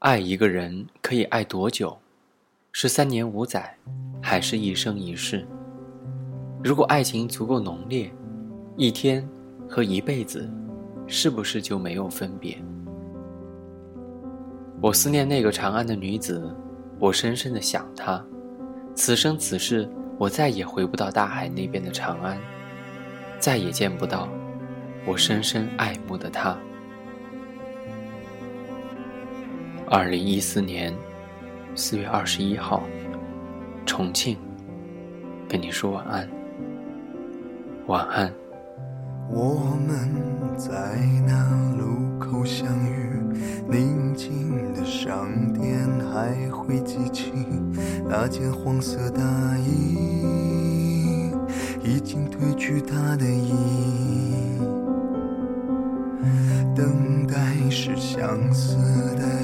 爱一个人可以爱多久？是三年五载，还是一生一世？如果爱情足够浓烈，一天和一辈子，是不是就没有分别？我思念那个长安的女子，我深深的想她。此生此世，我再也回不到大海那边的长安，再也见不到我深深爱慕的她。二零一四年四月二十一号，重庆，跟你说晚安，晚安。我们在那路口相遇，宁静的商店还会记起那件黄色大衣，已经褪去它的意。等待是相似的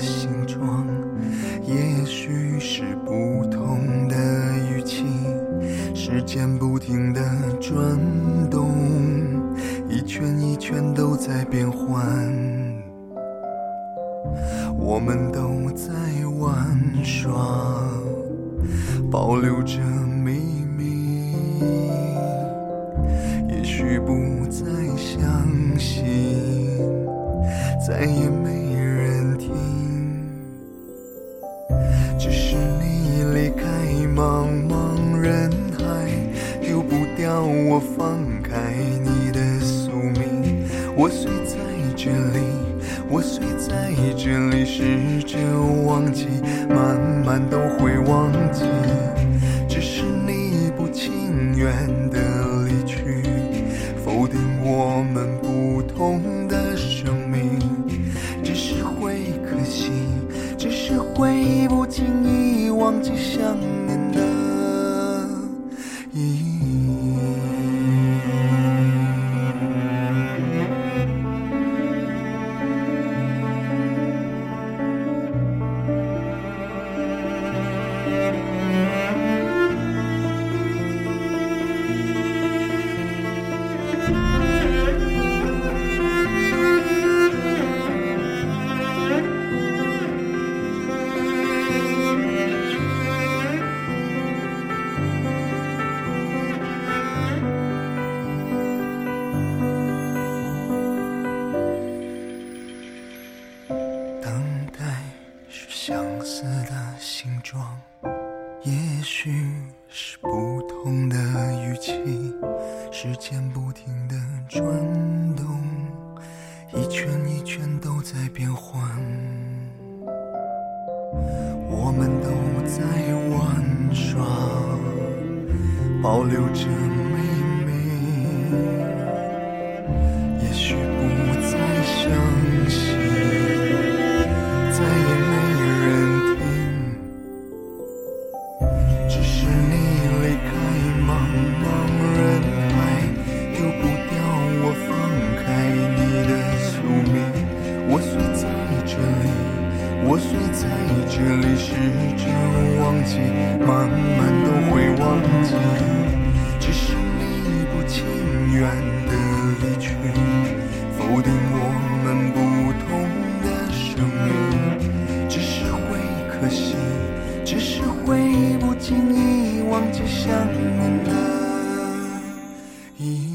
时间不停的转动，一圈一圈都在变换。我们都在玩耍，保留着秘密。也许不再相信。再也没我，放开你的宿命。我睡在这里，我睡在这里，试着忘记，慢慢都会忘记。只是你不情愿的离去，否定我们不同的生命，只是。会不经意忘记想念的意义。相似的形状，也许是不同的语气。时间不停的转动，一圈一圈都在变换。我们都在玩耍，保留着试着忘记慢慢都会忘记只是你不情愿的离去否定我们不同的生命只是会可惜只是会不经意忘记想念的意